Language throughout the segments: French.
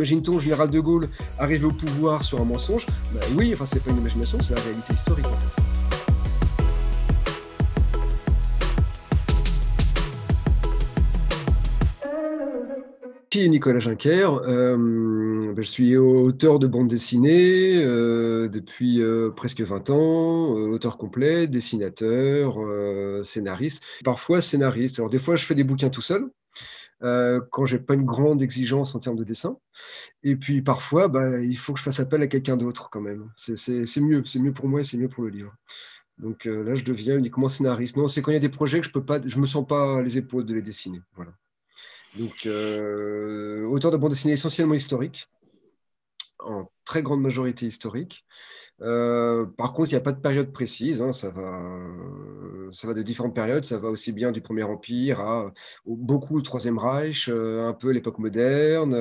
imagine-t-on général de Gaulle arriver au pouvoir sur un mensonge? Bah, Oui, enfin c'est pas une imagination, c'est la réalité historique. Qui est Nicolas Juncker? Euh, ben, Je suis auteur de bande dessinée euh, depuis euh, presque 20 ans, auteur complet, dessinateur, scénariste, parfois scénariste. Alors des fois, je fais des bouquins tout seul. Quand j'ai pas une grande exigence en termes de dessin. Et puis parfois, bah, il faut que je fasse appel à quelqu'un d'autre quand même. C'est mieux, c'est mieux pour moi et c'est mieux pour le livre. Donc là, je deviens uniquement scénariste. Non, c'est quand il y a des projets que je peux pas, je me sens pas les épaules de les dessiner. Voilà. Donc, euh, auteur de bande dessinée essentiellement historique, en très grande majorité historique. Euh, par contre, il n'y a pas de période précise. Hein, ça, va, ça va de différentes périodes. Ça va aussi bien du Premier Empire à beaucoup le Troisième Reich, euh, un peu l'époque moderne,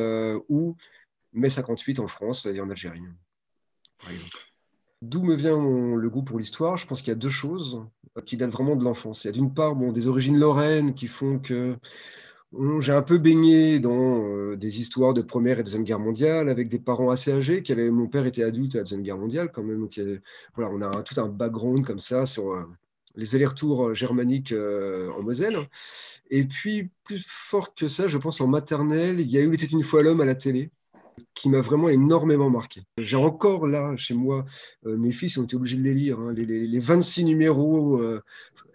ou mai 58 en France et en Algérie, D'où me vient le goût pour l'histoire? Je pense qu'il y a deux choses qui datent vraiment de l'enfance. Il y a d'une part des origines lorraines qui font que j'ai un peu baigné dans euh, des histoires de Première et Deuxième Guerre mondiale avec des parents assez âgés. Mon père était adulte à la Deuxième Guerre mondiale quand même. On a tout un background comme ça sur euh, les allers-retours euh, germaniques en Moselle. Et puis, plus fort que ça, je pense en maternelle, il y a eu était une fois l'homme à la télé qui m'a vraiment énormément marqué. J'ai encore là, chez moi, mes fils ont été obligés de les lire, hein, les, 26 numéros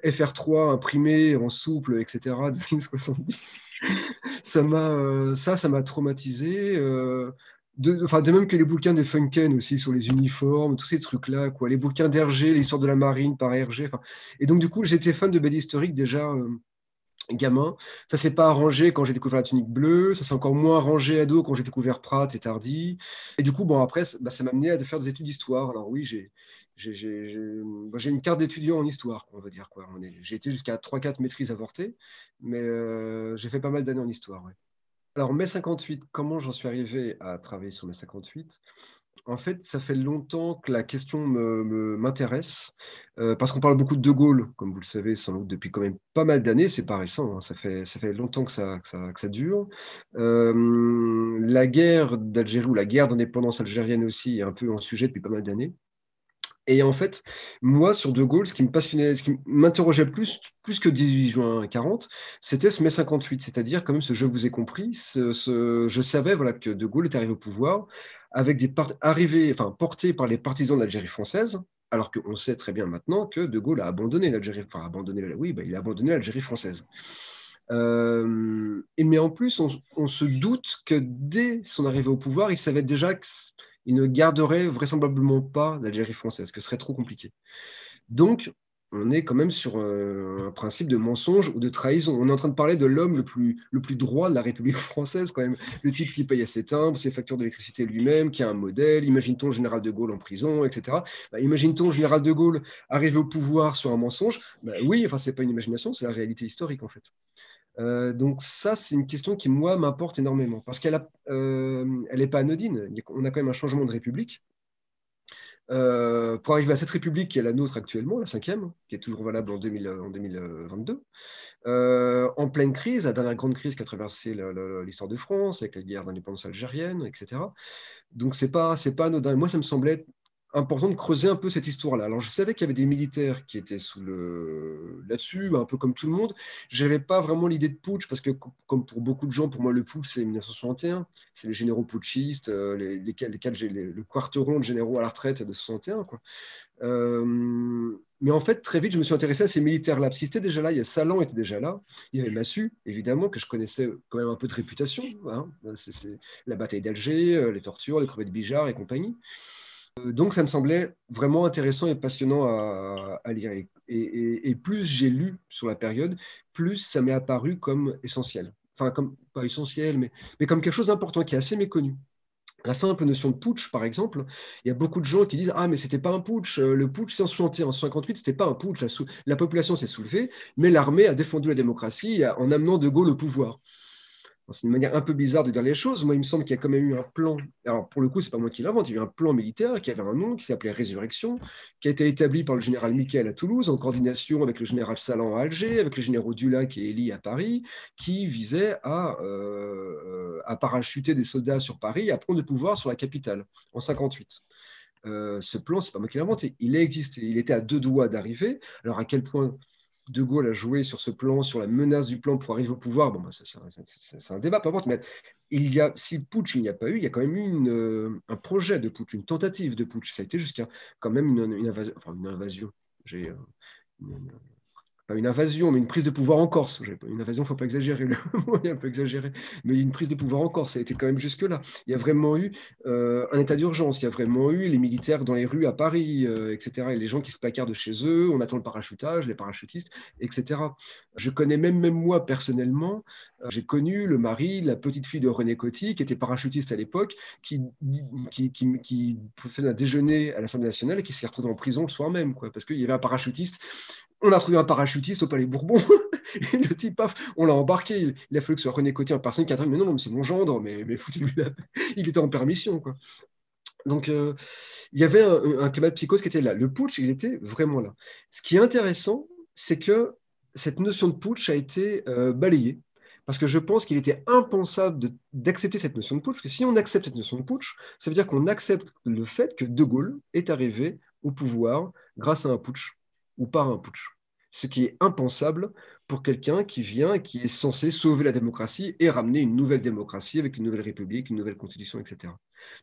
FR3 imprimés en souple, etc., des années 70 ça m'a euh, ça, ça m'a traumatisé. Euh, de, enfin, de même que les bouquins des Funken aussi sur les uniformes, tous ces trucs-là, quoi. Les bouquins d'Hergé, l'histoire de la marine par Hergé. Et donc, du coup, j'étais fan de BD historique déjà euh, gamin. Ça s'est pas arrangé quand j'ai découvert la tunique bleue. Ça s'est encore moins arrangé ado quand j'ai découvert Pratt et Tardy. Et du coup, bon, après, bah, ça m'a amené à faire des études d'histoire. Alors oui, j'ai j'ai une carte d'étudiant en histoire, on va dire. J'ai été jusqu'à 3-4 maîtrises avortées, mais euh, j'ai fait pas mal d'années en histoire. Alors, mai 58, comment j'en suis arrivé à travailler sur mai 58 En fait, ça fait longtemps que la question m'intéresse, euh, parce qu'on parle beaucoup de De Gaulle, comme vous le savez, sans doute depuis quand même pas mal d'années, c'est pas récent, hein. ça, fait, ça fait longtemps que ça, que ça, dure. Euh, la guerre d'Algérie, ou la guerre d'indépendance algérienne aussi, est un peu en sujet depuis pas mal d'années. Et en fait, moi, sur De Gaulle, ce qui me passionnait, ce qui m'interrogeait plus, plus que 18 juin 40, c'était ce mai 58, c'est-à-dire, quand même, ce je vous ai compris, je savais voilà, que De Gaulle est arrivé au pouvoir avec des arrivés, enfin, portés par les partisans de l'Algérie française, alors qu'on sait très bien maintenant que De Gaulle a abandonné l'Algérie, abandonné, oui, bah, il a abandonné l'Algérie française. Euh, et mais en plus, on, on, se doute que dès son arrivée au pouvoir, il savait déjà que il ne garderait vraisemblablement pas l'Algérie française, ce serait trop compliqué. Donc, on est quand même sur un, principe de mensonge ou de trahison. On est en train de parler de l'homme le plus, droit de la République française, quand même. Le type qui paye ses timbres, ses factures d'électricité lui-même, qui a un modèle. Imagine-t-on le général de Gaulle en prison, etc. Bah, imagine-t-on le général de Gaulle arriver au pouvoir sur un mensonge? Bah, Oui, enfin, c'est pas une imagination, c'est la réalité historique, en fait. Euh, donc ça, c'est une question qui, moi, m'importe énormément, parce qu'elle n'est euh, pas anodine. On a quand même un changement de république. Euh, pour arriver à cette république qui est la nôtre actuellement, la cinquième, qui est toujours valable en, 2022, en pleine crise, la dernière grande crise qui a traversé l'histoire de France, avec la guerre d'indépendance algérienne, etc. Donc, ce n'est pas, pas anodin. Moi, ça me semblait important de creuser un peu cette histoire-là. Alors, je savais qu'il y avait des militaires qui étaient sous le... là-dessus, un peu comme tout le monde. Je n'avais pas vraiment l'idée de putsch, parce que, comme pour beaucoup de gens, pour moi, le putsch, c'est 1961. C'est les généraux putschistes, euh, les, lesquels j'ai le de généraux à la retraite de 61. Quoi. Euh, mais en fait, très vite, je me suis intéressé à ces militaires-là, parce qu'ils étaient déjà là, il y a Salan était déjà là, il y avait Massu, évidemment, que je connaissais quand même un peu de réputation. Hein. La bataille d'Alger, euh, les tortures, les crevettes Bijard et compagnie. Euh, donc, ça me semblait vraiment intéressant et passionnant à, lire. Et, plus j'ai lu sur la période, plus ça m'est apparu comme essentiel. Enfin, comme, pas essentiel, mais, mais comme quelque chose d'important qui est assez méconnu. La simple notion de putsch, par exemple, il y a beaucoup de gens qui disent Ah, mais c'était pas un putsch. Euh, le putsch, c'est en 61, en 58, c'était pas un putsch. La, la population s'est soulevée, mais l'armée a défendu la démocratie en amenant De Gaulle au pouvoir. C'est une manière un peu bizarre de dire les choses. Moi, il me semble qu'il y a quand même eu un plan. Alors, pour le coup, c'est pas moi qui l'invente. Il y a eu un plan militaire qui avait un nom, qui s'appelait Résurrection, qui a été établi par le général Michael à Toulouse, en coordination avec le général Salan à Alger, avec les généraux Dulac et Elie à Paris, qui visait à, euh, à parachuter des soldats sur Paris et à prendre le pouvoir sur la capitale en 58. Euh, ce plan, c'est pas moi qui l'ai inventé. Il a existé. Il était à deux doigts d'arriver. Alors, à quel point de Gaulle a joué sur ce plan, sur la menace du plan pour arriver au pouvoir, bon, bah, c'est un débat, pas importe, mais il y a, si putsch il n'y a pas eu, il y a quand même eu euh, un projet de putsch, une tentative de putsch. Ça a été jusqu'à quand même une, invasion, euh, pas une invasion, mais une prise de pouvoir en Corse. Une invasion, il ne faut pas exagérer, le mot est un peu exagéré, mais une prise de pouvoir en Corse, ça a été quand même jusque-là. Il y a vraiment eu euh, un état d'urgence, il y a vraiment eu les militaires dans les rues à Paris, euh, etc., et les gens qui se placardent de chez eux, on attend le parachutage, les parachutistes, etc. Je connais même, même moi personnellement, euh, j'ai connu le mari, la petite fille de René Coty, qui était parachutiste à l'époque, qui, qui, qui, qui faisait un déjeuner à l'Assemblée nationale et qui s'est retrouvé en prison le soir même, quoi, parce qu'il y avait un parachutiste on a trouvé un parachutiste au Palais Bourbon. et le type, paf, on l'a embarqué. Il, a fallu que ce soit René Coty en personne qui a dit Mais non, mais c'est mon gendre, mais, mais Il était en permission. Donc, euh, il y avait un, climat de psychose qui était là. Le putsch, il était vraiment là. Ce qui est intéressant, c'est que cette notion de putsch a été euh, balayée. Parce que je pense qu'il était impensable d'accepter cette notion de putsch. Parce que si on accepte cette notion de putsch, ça veut dire qu'on accepte le fait que De Gaulle est arrivé au pouvoir grâce à un putsch ou par un putsch ce qui est impensable pour quelqu'un qui vient qui est censé sauver la démocratie et ramener une nouvelle démocratie avec une nouvelle république, une nouvelle constitution, etc.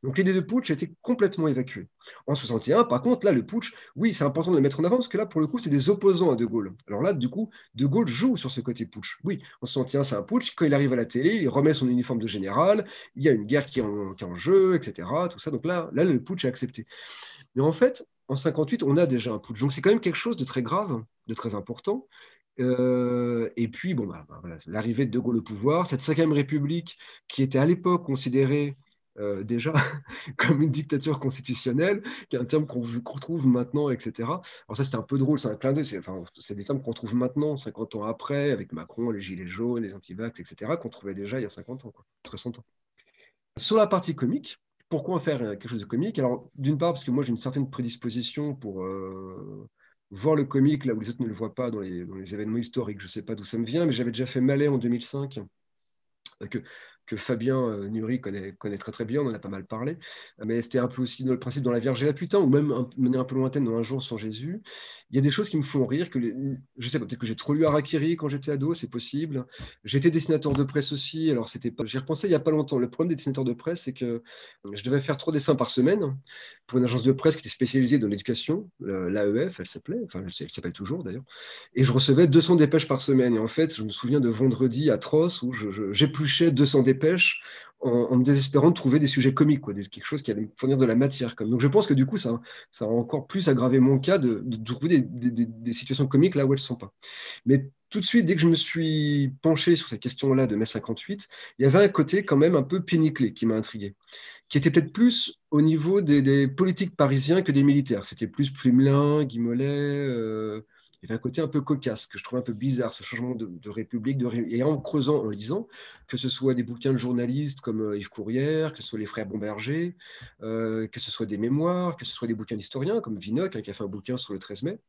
Donc l'idée de putsch a été complètement évacuée. En 61, par contre, là, le putsch, oui, c'est important de le mettre en avant parce que là, pour le coup, c'est des opposants à De Gaulle. Alors là, du coup, De Gaulle joue sur ce côté putsch. Oui, en 61, c'est un putsch. Quand il arrive à la télé, il remet son uniforme de général, il y a une guerre qui est en, qui est en jeu, etc. Tout ça. Donc là, là, le putsch est accepté. Mais en fait, en 58, on a déjà un putsch. Donc c'est quand même quelque chose de très grave, de très important. Euh, et puis, bon, bah, bah, l'arrivée de De Gaulle au pouvoir, cette cinquième République qui était à l'époque considérée euh, déjà comme une dictature constitutionnelle, qui est un terme qu'on retrouve maintenant, etc. Alors ça, c'était un peu drôle, c'est un clin d'œil, c'est des termes qu'on trouve maintenant, 50 ans après, avec Macron, les gilets jaunes, les antivax, etc., qu'on trouvait déjà il y a 50 ans, quoi, très ans. Sur la partie comique, pourquoi faire quelque chose de comique? Alors, d'une part, parce que moi, j'ai une certaine prédisposition pour euh, voir le comique là où les autres ne le voient pas dans les, événements historiques. Je ne sais pas d'où ça me vient, mais j'avais déjà fait Malais en 2005, que, que Fabien euh, Nury connaît, très très bien, on en a pas mal parlé, mais c'était un peu aussi dans le principe dans la Vierge et la Putain, ou même un, un peu lointaine dans Un jour sans Jésus. Il y a des choses qui me font rire, que les, je sais pas, peut-être que j'ai trop lu Harakiri quand j'étais ado, c'est possible. J'étais dessinateur de presse aussi, alors c'était pas, j'y repensé il n'y a pas longtemps. Le problème des dessinateurs de presse, c'est que je devais faire trois dessins par semaine pour une agence de presse qui était spécialisée dans l'éducation, l'AEF, elle s'appelait, enfin elle s'appelle toujours d'ailleurs, et je recevais 200 dépêches par semaine. Et en fait, je me souviens de vendredi atroce où j'épluchais 200 dépêches en, me désespérant de trouver des sujets comiques, quoi, quelque chose qui allait me fournir de la matière. Comme. Donc je pense que du coup, ça, ça a encore plus aggravé mon cas de, trouver des, situations comiques là où elles ne sont pas. Mais tout de suite, dès que je me suis penché sur cette question-là de mai 58, il y avait un côté quand même un peu péniclé qui m'a intrigué, qui était peut-être plus au niveau des, politiques parisiens que des militaires. C'était plus Plumelin, Guimolet, euh, il y avait un côté un peu cocasse que je trouve un peu bizarre, ce changement de, république. Et en creusant, en lisant, que ce soit des bouquins de journalistes comme euh, Yves Courrière, que ce soit les frères Bomberger, euh, que ce soit des mémoires, que ce soit des bouquins d'historiens comme Vinoc, hein, qui a fait un bouquin sur le 13 mai,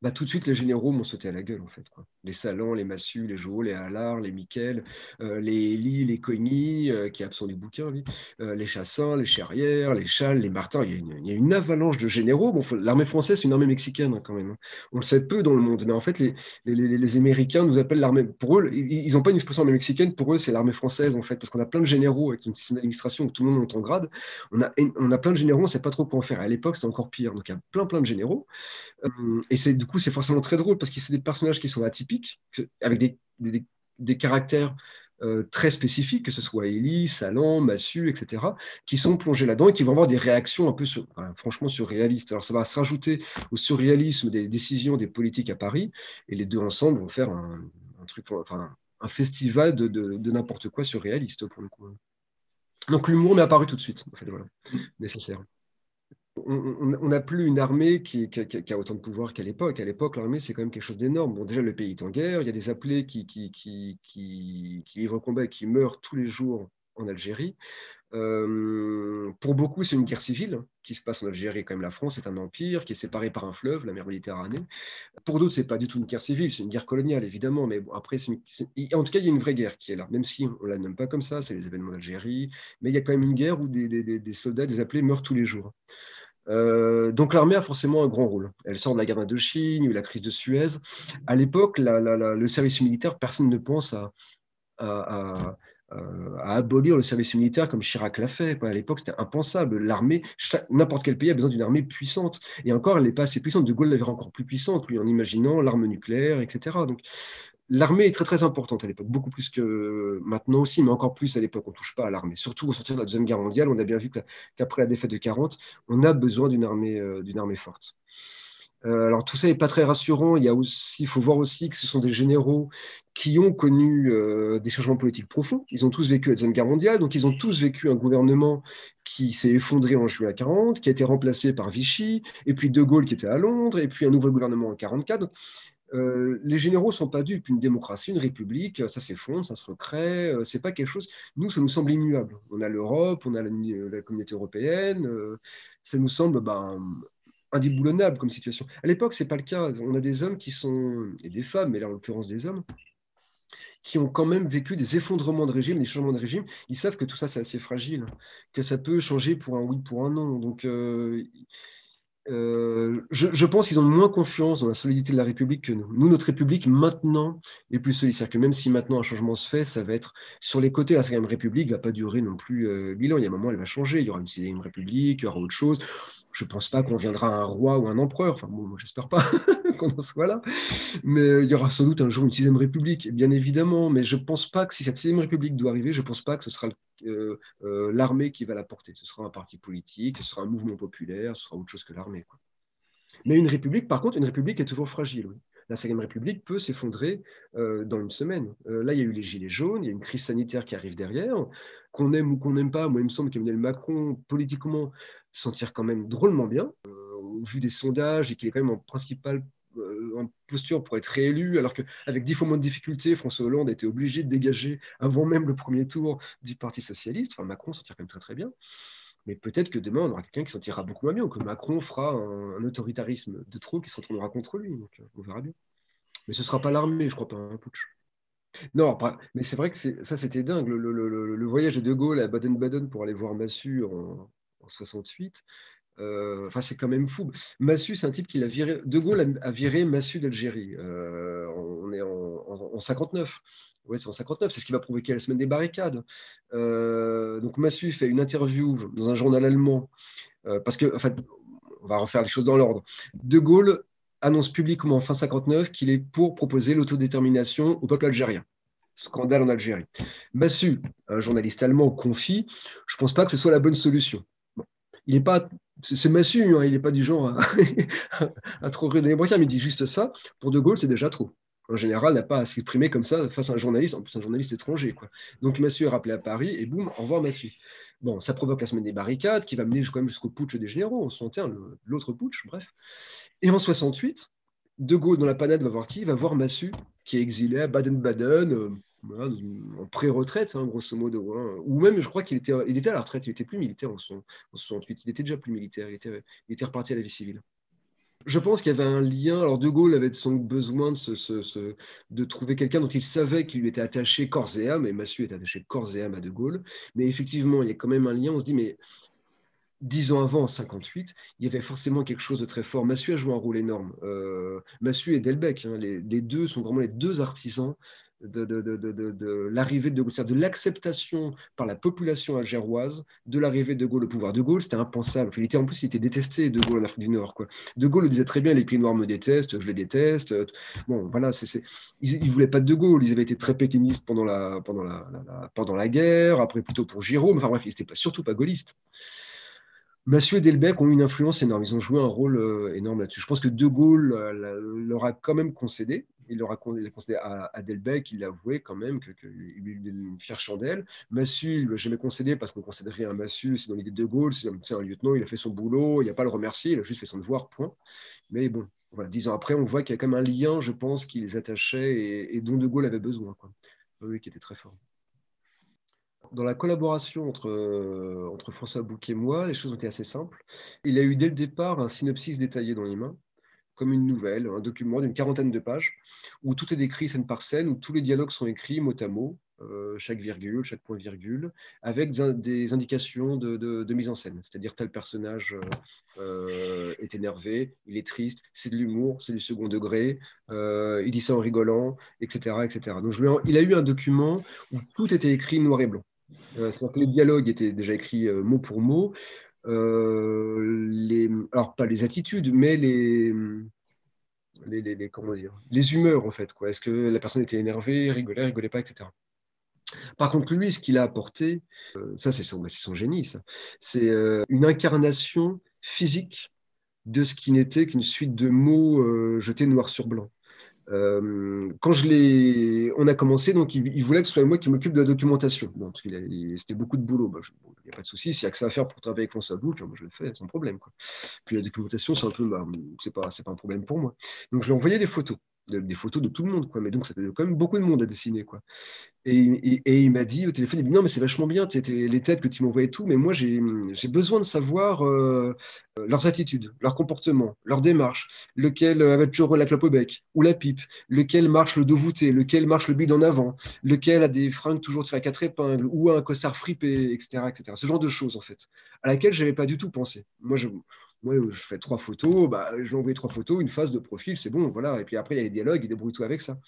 bah, tout de suite, les généraux m'ont sauté à la gueule, en fait. Les Salans, les Massu, les Jo, les Allard, les Miquel, euh, les Elie, les Cogny, euh, qui est absent du bouquin, euh, les Chassins, les Charrières, les Chales, les Martins. Il y a une, avalanche de généraux. Bon, l'armée française, c'est une armée mexicaine, hein, quand même. Hein. On le sait peu dans le monde, mais en fait, les, les, Américains nous appellent l'armée. Pour eux, ils n'ont pas une expression armée mexicaine, pour eux, c'est l'armée française, en fait, parce qu'on a plein de généraux avec une système d'administration où tout le monde monte en grade. On a, on a plein de généraux, on ne sait pas trop quoi en faire. À l'époque, c'était encore pire. Donc, il y a plein, plein de généraux. et du coup, c'est forcément très drôle parce que c'est des personnages qui sont atypiques, avec des, des, caractères euh, très spécifiques, que ce soit Élie, Salan, Massu, etc., qui sont plongés là-dedans et qui vont avoir des réactions un peu, sur, franchement, surréalistes. Alors, ça va se rajouter au surréalisme des décisions des politiques à Paris, et les deux ensemble vont faire un, truc, enfin, un festival de, de, n'importe quoi surréaliste, pour le coup. Donc, l'humour m'est apparu tout de suite, en fait, voilà, nécessaire. On n'a plus une armée qui, a autant de pouvoir qu'à l'époque. À l'époque, l'armée, c'est quand même quelque chose d'énorme. Bon, déjà, le pays est en guerre, il y a des appelés qui, qui, qui, livrent combat et qui meurent tous les jours en Algérie. Euh, pour beaucoup, c'est une guerre civile qui se passe en Algérie. Quand la France est un empire qui est séparé par un fleuve, la mer Méditerranée. Pour d'autres, c'est pas du tout une guerre civile, c'est une guerre coloniale, évidemment. Mais bon, après, en tout cas, il y a une vraie guerre qui est là, même si on la nomme pas comme ça. C'est les événements d'Algérie, mais il y a quand même une guerre où des soldats, des appelés meurent tous les jours. Euh, donc l'armée a forcément un grand rôle. Elle sort de la guerre d'Indochine, il la crise de Suez. À l'époque, le service militaire, personne ne pense à, abolir le service militaire comme Chirac l'a fait. À l'époque, c'était impensable. L'armée, n'importe quel pays a besoin d'une armée puissante. Et encore, elle n'est pas assez puissante. De Gaulle l'avait encore plus puissante, lui, en imaginant l'arme nucléaire, etc. Donc l'armée est très très importante à l'époque, beaucoup plus que maintenant aussi, mais encore plus à l'époque. On ne touche pas à l'armée. Surtout au sortir de la Deuxième Guerre mondiale, on a bien vu qu'après la défaite de 40, on a besoin d'une armée, euh, armée forte. Euh, alors tout ça n'est pas très rassurant. Il faut voir aussi que ce sont des généraux qui ont connu euh, des changements politiques profonds. Ils ont tous vécu la Deuxième Guerre mondiale, donc ils ont tous vécu un gouvernement qui s'est effondré en juillet 40, qui a été remplacé par Vichy, et puis De Gaulle qui était à Londres, et puis un nouveau gouvernement en 44. Euh, les généraux sont pas dupes. Une démocratie, une république, ça s'effondre, ça se recrée. Euh, c'est pas quelque chose. Nous, ça nous semble immuable. On a l'Europe, on a la, euh, communauté européenne. ça nous semble ben, indéboulonnable comme situation. À l'époque, c'est pas le cas. On a des hommes qui sont et des femmes, mais là en l'occurrence des hommes, qui ont quand même vécu des effondrements de régime, des changements de régime. Ils savent que tout ça c'est assez fragile, que ça peut changer pour un oui, pour un non. Donc euh, je, pense qu'ils ont moins confiance dans la solidité de la République que nous. Nous, notre République, maintenant, est plus solide. C'est-à-dire que même si maintenant un changement se fait, ça va être sur les côtés. La 5 République ne va pas durer non plus euh, mille ans. Il y a un moment, elle va changer. Il y aura une 6 République, il y aura autre chose. Je ne pense pas qu'on viendra un roi ou un empereur. Enfin, bon, j'espère pas qu'on en soit là. Mais il y aura sans doute un jour une sixième république, bien évidemment. Mais je ne pense pas que si cette sixième république doit arriver, je ne pense pas que ce sera euh, euh, l'armée qui va la porter. Ce sera un parti politique, ce sera un mouvement populaire, ce sera autre chose que l'armée. Mais une république, par contre, une république est toujours fragile. La Cinquième République peut s'effondrer euh, dans une semaine. là, il y a eu les Gilets jaunes, il y a une crise sanitaire qui arrive derrière. Qu'on aime ou qu'on n'aime pas, moi, il me semble qu'Emmanuel Macron, politiquement, s'en tire quand même drôlement bien, au vu des sondages, et qu'il est quand même en principal en posture pour être réélu, alors qu'avec dix fois moins de difficultés, François Hollande a été obligé de dégager avant même le premier tour du Parti socialiste. Enfin, Macron s'en tire quand même très très bien. Mais peut-être que demain, on aura quelqu'un qui s'en tirera beaucoup moins bien, ou que Macron fera un, autoritarisme de trop qui se retournera contre lui. Donc, euh, on verra bien. Mais ce ne sera pas l'armée, je crois pas, un putsch. Non, mais c'est vrai que ça, c'était dingue. Le, voyage de De Gaulle à Baden-Baden pour aller voir Massu en, en 68, euh, enfin, c'est quand même fou. Massu, c'est un type qui a viré. De Gaulle a, viré Massu d'Algérie. Euh, on est en, 59. Oui, c'est en 59. C'est ce qui va provoquer la semaine des barricades. Euh, donc, Massu fait une interview dans un journal allemand. parce que, en fait, on va refaire les choses dans l'ordre. De Gaulle annonce publiquement en fin 59 qu'il est pour proposer l'autodétermination au peuple algérien scandale en Algérie. Massu, un journaliste allemand, confie Je ne pense pas que ce soit la bonne solution. Il n'est pas c'est Massu, hein, il n'est pas du genre à, trop dans les mais il dit juste ça. Pour De Gaulle, c'est déjà trop. En général, n'a pas à s'exprimer comme ça face à un journaliste, en plus un journaliste étranger. Donc Massu est rappelé à Paris et boum, au revoir Massu. Bon, ça provoque la semaine des barricades qui va mener quand même jusqu'au putsch des généraux, en 61, l'autre putsch, bref. Et en 68, De Gaulle, dans la panade, va voir qui? Va voir Massu, qui est exilé à Baden-Baden, en pré-retraite, hein, grosso modo. Hein. Ou même, je crois qu'il était, il était à la retraite, il était plus militaire en, 68, il était déjà plus militaire, il était, il était reparti à la vie civile. Je pense qu'il y avait un lien. Alors, De Gaulle avait sans besoin de, de trouver quelqu'un dont il savait qu'il lui était attaché corps et âme, et Massu est attaché corps et âme à De Gaulle. Mais effectivement, il y a quand même un lien. On se dit, mais dix ans avant, en 58, il y avait forcément quelque chose de très fort. Massu a joué un rôle énorme. Euh, Massu et Delbecq, hein, les, les, deux sont vraiment les deux artisans de, l'arrivée de Gaulle, de l'acceptation par la population algéroise de l'arrivée de Gaulle au pouvoir. De Gaulle, c'était impensable. Il était, en plus, il était détesté, De Gaulle, en Afrique du Nord. Quoi. De Gaulle le disait très bien, les pays noirs me détestent, je les déteste. Bon, voilà, c'est, ils ne voulaient pas de De Gaulle, ils avaient été très pétainistes pendant la, pendant la, pendant la guerre, après plutôt pour Giraud, mais enfin bref, ils n'étaient pas, surtout pas gaullistes. Massu et Delbecq ont eu une influence énorme. Ils ont joué un rôle euh, énorme là-dessus. Je pense que De Gaulle euh, leur a quand même concédé il le raconte, à, à Delbecq, il avouait quand même qu'il que lui une fière chandelle. Massu, il ne l'a jamais concédé parce qu'on considérait un Massu, c'est dans l'idée de Gaulle, c'est un lieutenant, il a fait son boulot, il n'y a pas à le remercier, il a juste fait son devoir, point. Mais bon, voilà, dix ans après, on voit qu'il y a quand même un lien, je pense, qui les attachait et, dont De Gaulle avait besoin, quoi. Oui, qui était très fort. Dans la collaboration entre, euh, François Bouc et moi, les choses ont été assez simples. Il a eu dès le départ un synopsis détaillé dans les mains comme une nouvelle, un document d'une quarantaine de pages, où tout est décrit scène par scène, où tous les dialogues sont écrits mot à mot, euh, chaque virgule, chaque point virgule, avec des indications de, mise en scène. C'est-à-dire tel personnage euh, est énervé, il est triste, c'est de l'humour, c'est du second degré, euh, il dit ça en rigolant, etc. etc. Donc il a eu un document où tout était écrit noir et blanc. C'est-à-dire que les dialogues étaient déjà écrits mot pour mot. Les, alors pas les attitudes, mais les, humeurs en fait. Est-ce que la personne était énervée, rigolait, rigolait pas, etc. Par contre, lui, ce qu'il a apporté, euh, ça c'est son, son, génie, c'est euh, une incarnation physique de ce qui n'était qu'une suite de mots euh, jetés noir sur blanc. Quand je l'ai, on a commencé, donc il, voulait que ce soit moi qui m'occupe de la documentation. C'était beaucoup de boulot. Bah, il n'y a pas de souci. S'il y a que ça à faire pour travailler avec François Bouc, moi je le fais sans problème. Puis la documentation, c'est un bah, c'est pas, pas un problème pour moi. Donc je lui ai envoyé des photos des photos de tout le monde, quoi. Mais donc, ça fait quand même beaucoup de monde à dessiner, quoi. Et, il m'a dit au téléphone, il dit, non, mais c'est vachement bien, les têtes que tu m'envoyais tout, mais moi, j'ai besoin de savoir euh, leurs attitudes, leur comportement, leur démarche, lequel euh, avait toujours la clope au bec ou la pipe, lequel marche le dos voûté, lequel marche le bide en avant, lequel a des fringues toujours tirées à quatre épingles ou un costard fripé, etc., etc. Ce genre de choses, en fait, à laquelle je n'avais pas du tout pensé. Moi, je, moi, je fais trois photos, bah, je envoyer trois photos, une phase de profil, c'est bon, voilà. Et puis après, il y a les dialogues, il débrouille tout avec ça.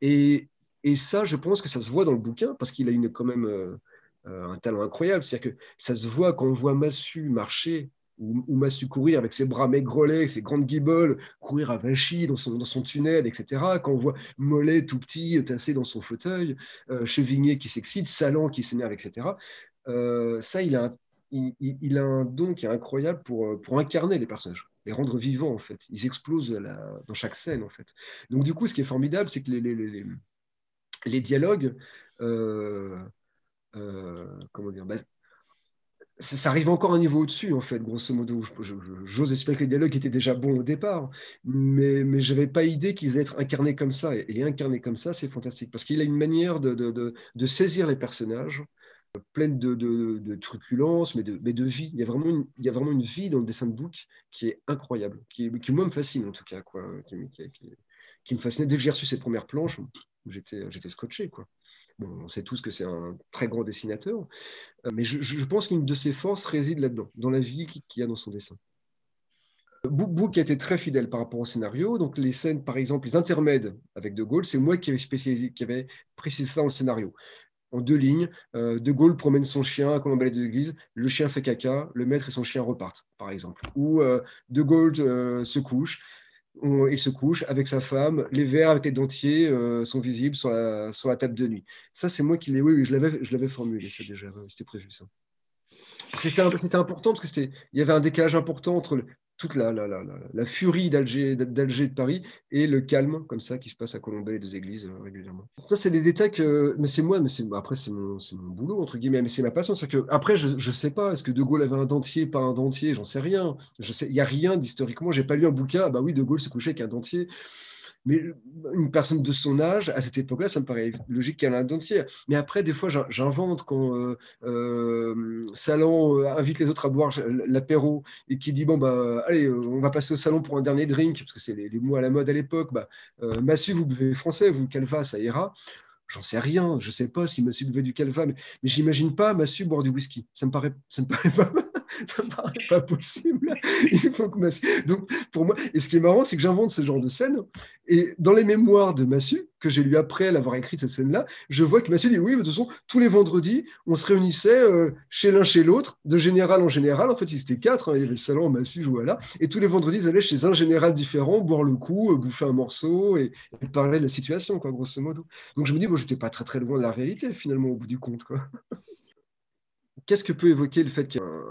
Et, et, ça, je pense que ça se voit dans le bouquin parce qu'il a une, quand même euh, euh, un talent incroyable. C'est-à-dire que ça se voit quand on voit Massu marcher ou, Massu courir avec ses bras maigrelets, ses grandes guiboles, courir à Vachy dans son, dans son tunnel, etc. Quand on voit Mollet tout petit, tassé dans son fauteuil, euh, Chevigné qui s'excite, Salan qui s'énerve, etc. ça, il a un il, a un don qui est incroyable pour, euh, pour incarner les personnages, les rendre vivants en fait. Ils explosent dans chaque scène en fait. Donc du coup, ce qui est formidable, c'est que les, les, les, dialogues, euh, euh, comment dire, bah, ça, arrive encore un niveau au-dessus, en fait, grosso modo. J'ose espérer que les dialogues étaient déjà bons au départ, mais, mais je n'avais pas idée qu'ils allaient être incarnés comme ça. Et, les incarner comme ça, c'est fantastique, parce qu'il a une manière de, de, de, saisir les personnages, pleine de, de, truculence, mais de, mais de vie. Il y, a vraiment une, il y a vraiment une vie dans le dessin de book qui est incroyable, qui, qui moi me fascine en tout cas, quoi, qui, me fascinait. Dès que j'ai reçu ces premières planches, j'étais, j'étais scotché. Quoi. Bon, on sait tous que c'est un très grand dessinateur, euh, mais je, je pense qu'une de ses forces réside là-dedans, dans la vie qu'il y a dans son dessin. Book a été très fidèle par rapport au scénario. Donc, les scènes, par exemple, les intermèdes avec De Gaulle, c'est moi qui avais, spécialisé, qui avait précisé ça dans le scénario en deux lignes. Euh, de Gaulle promène son chien à Colombelle de l'église, le chien fait caca, le maître et son chien repartent, par exemple. Ou euh, De Gaulle euh, se couche, il se couche avec sa femme, les verres avec les dentiers sont visibles sur la, table de nuit. Ça, c'est moi qui l'ai, oui, oui, je l'avais formulé, ça déjà, c'était prévu ça. C'était important parce qu'il y avait un décalage important entre toute la, la, la, la furie d'Alger, de Paris et le calme comme ça qui se passe à Colombey et deux églises euh, régulièrement. Ça, c'est des détails que, mais c'est moi, mais après c'est mon, mon, boulot entre guillemets, mais c'est ma passion. Que après, je ne sais pas, est-ce que De Gaulle avait un dentier, pas un dentier, j'en sais rien. Je sais, il y a rien d'historiquement. J'ai pas lu un bouquin. Ah bah oui, De Gaulle se couchait avec un dentier. Mais une personne de son âge, à cette époque-là, ça me paraît logique qu'elle un dentier. Mais après, des fois, j'invente quand euh, euh, Salon euh, invite les autres à boire l'apéro et qui dit Bon, bah, allez, on va passer au salon pour un dernier drink, parce que c'est les, mots à la mode à l'époque. Bah, Massu, vous buvez français, vous, Calva, ça ira. J'en sais rien, je sais pas si Massu buvait du Calva, mais, mais j'imagine pas Massu boire du whisky. Ça me paraît, ça me paraît pas ça me paraît pas possible. Il faut que Donc, pour moi, et ce qui est marrant, c'est que j'invente ce genre de scène. Et dans les mémoires de Massu, que j'ai lu après l'avoir écrit cette scène-là, je vois que Massu dit oui, de toute façon, tous les vendredis, on se réunissait euh, chez l'un chez l'autre, de général en général. En fait, ils étaient quatre. Hein, il y avait le salon, Massu, voilà. Et tous les vendredis, ils allaient chez un général différent, boire le coup, euh, bouffer un morceau et, parler de la situation, quoi, grosso modo. Donc, je me dis, bon, j'étais pas très très loin de la réalité, finalement, au bout du compte, qu'est-ce que peut évoquer le fait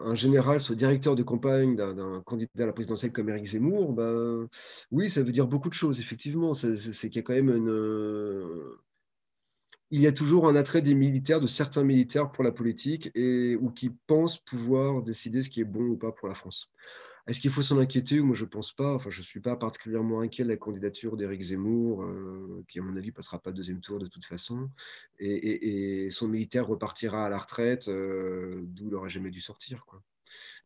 qu'un général soit directeur de campagne d'un candidat à la présidentielle comme Éric Zemmour ben, Oui, ça veut dire beaucoup de choses, effectivement. C'est qu'il y a quand même une. Il y a toujours un attrait des militaires, de certains militaires pour la politique, et, ou qui pensent pouvoir décider ce qui est bon ou pas pour la France. Est-ce qu'il faut s'en inquiéter Moi, je ne pense pas. Enfin, je ne suis pas particulièrement inquiet de la candidature d'Éric Zemmour, euh, qui, à mon avis, passera pas deuxième tour de toute façon. Et, son militaire repartira à la retraite, euh, d'où il n'aurait jamais dû sortir.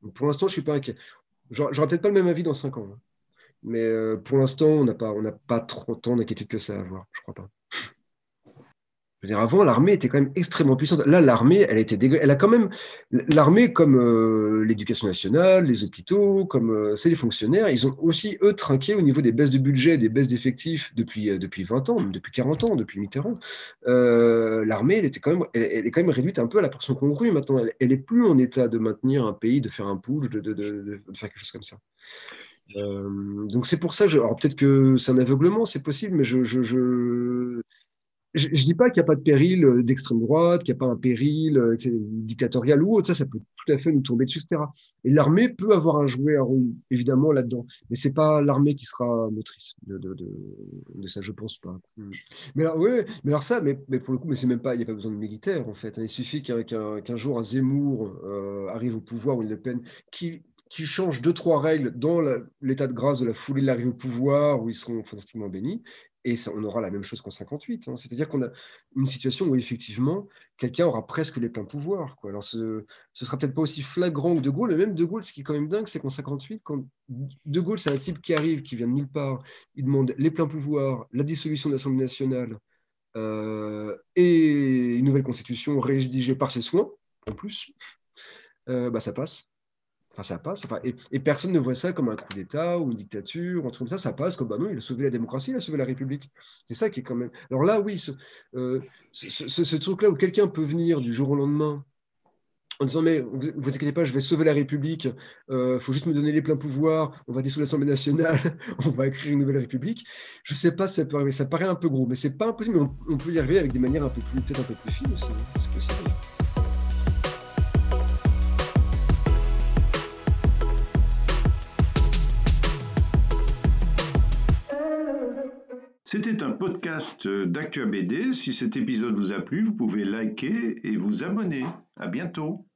Donc, pour l'instant, je ne suis pas inquiet. J'aurai peut-être pas le même avis dans cinq ans. Hein. Mais euh, pour l'instant, on n'a pas, pas trop tant d'inquiétude que ça à avoir. Je ne crois pas avant, l'armée était quand même extrêmement puissante. Là, l'armée, elle a Elle quand même. L'armée, comme euh, l'éducation nationale, les hôpitaux, comme euh, c'est les fonctionnaires, ils ont aussi, eux, trinqué au niveau des baisses de budget, des baisses d'effectifs depuis, euh, depuis 20 ans, depuis 40 ans, depuis Mitterrand. l'armée, elle, même, elle, est quand même réduite un peu à la portion congrue maintenant. Elle, n'est plus en état de maintenir un pays, de faire un push, de, faire quelque chose comme ça. donc c'est pour ça, alors peut-être que c'est un aveuglement, c'est possible, mais je je ne dis pas qu'il n'y a pas de péril euh, d'extrême droite, qu'il n'y a pas un péril euh, dictatorial ou autre, ça, ça peut tout à fait nous tomber dessus, etc. Et l'armée peut avoir un jouet, un rôle, évidemment, là-dedans. Mais c'est pas l'armée qui sera motrice de, de, de, ça, je pense pas. Hmm. Mais alors, mais alors ça, mais, mais pour le coup, mais c'est même pas, il n'y a pas besoin de militaire, en fait. Il suffit qu'un jour un Zemmour euh, arrive au pouvoir ou une Le Pen qui, qui change deux, trois règles dans l'état de grâce de la foulée de l'arrivée au pouvoir, où ils seront fantastiquement bénis, et on aura la même chose qu'en 58. Hein. C'est-à-dire qu'on a une situation où effectivement, quelqu'un aura presque les pleins pouvoirs. Quoi. Alors ce ne sera peut-être pas aussi flagrant que De Gaulle, mais même De Gaulle, ce qui est quand même dingue, c'est qu'en 58, quand De Gaulle, c'est un type qui arrive, qui vient de nulle part, il demande les pleins pouvoirs, la dissolution de l'Assemblée nationale euh, et une nouvelle constitution rédigée par ses soins, en plus, euh, bah, ça passe. Enfin, ça passe. et, personne ne voit ça comme un coup d'État ou une dictature, un truc comme ça. Ça passe comme, bah il a sauvé la démocratie, il a sauvé la République. C'est ça qui est quand même. Alors là, oui, ce, euh, truc-là où quelqu'un peut venir du jour au lendemain en disant, mais vous, vous inquiétez pas, je vais sauver la République, il euh, faut juste me donner les pleins pouvoirs, on va dissoudre l'Assemblée nationale, on va écrire une nouvelle République. Je ne sais pas si ça peut arriver, ça paraît un peu gros, mais c'est pas impossible, mais on, on, peut y arriver avec des manières un peu plus, peut-être un peu plus fines aussi. Hein. C'est possible. C'était un podcast d'Actua BD. Si cet épisode vous a plu, vous pouvez liker et vous abonner. À bientôt.